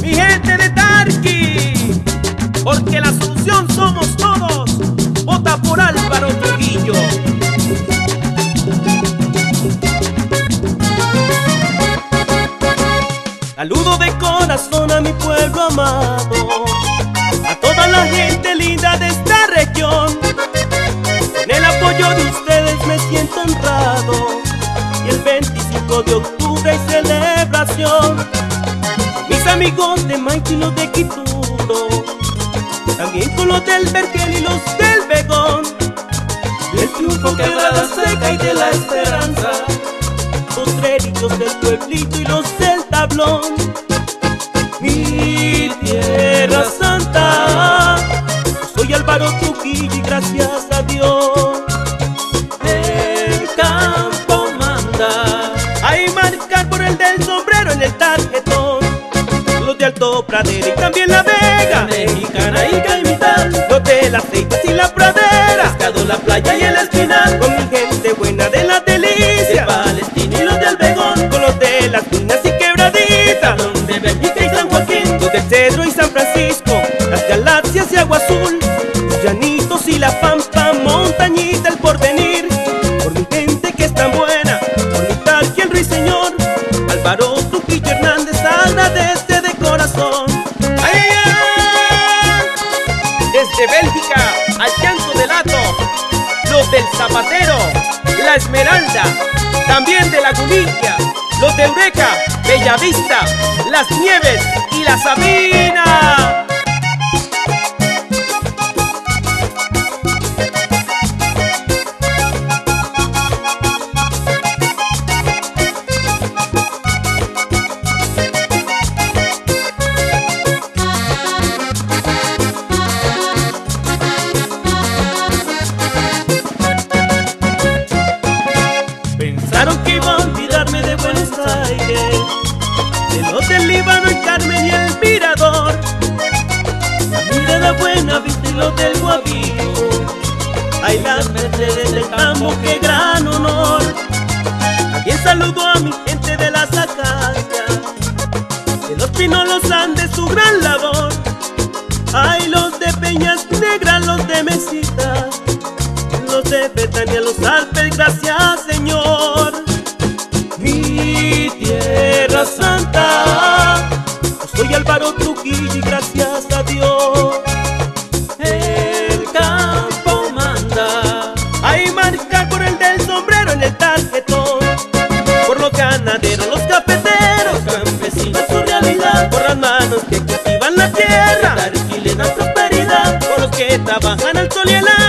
Mi gente de Tarqui, porque la solución somos todos. Vota por Álvaro Trujillo. Saludo de corazón a mi pueblo amado, 5 de octubre hay celebración. Mis amigos de Maite y los de Quituro También con los del Berkel y los del Begón. Del triunfo quebrada seca y de la esperanza. Los trerillos del pueblito y los del tablón. Mi tierra santa Soy Álvaro Trujillo y gracias De Alto Pradera y también la Vega, mexicana y caimital. Los de las aceites y la pradera, pescado, la playa y el espinal. Con mi gente buena de la delicia, Palestina y los de Albegón. Con los de las minas y quebraditas, los de Bélgica y San Joaquín. Los de Cedro y San Francisco, las galaxias y agua azul. Los llanitos y la pampa, Desde Bélgica al llanto del Lato, los del Zapatero, la Esmeralda, también de la Gunilla, los de Eureka, Bellavista, las Nieves y la Sabina. Pensaron que iba a olvidarme de Buenos Aires, de los del Líbano, el Carmen y el Mirador. La mirada buena, viste los del Guavillo. Ay, las Mercedes del campo, qué gran honor. También saludo a mi gente de las acacias, de los pinos, los Andes, su gran labor. Ay, los de Peñas Negras, los de Mesitas los de Betania, los Alpes, gracias Señor. Que cultivan la tierra, dar le dan prosperidad. Por los que trabajan al sol y el agua,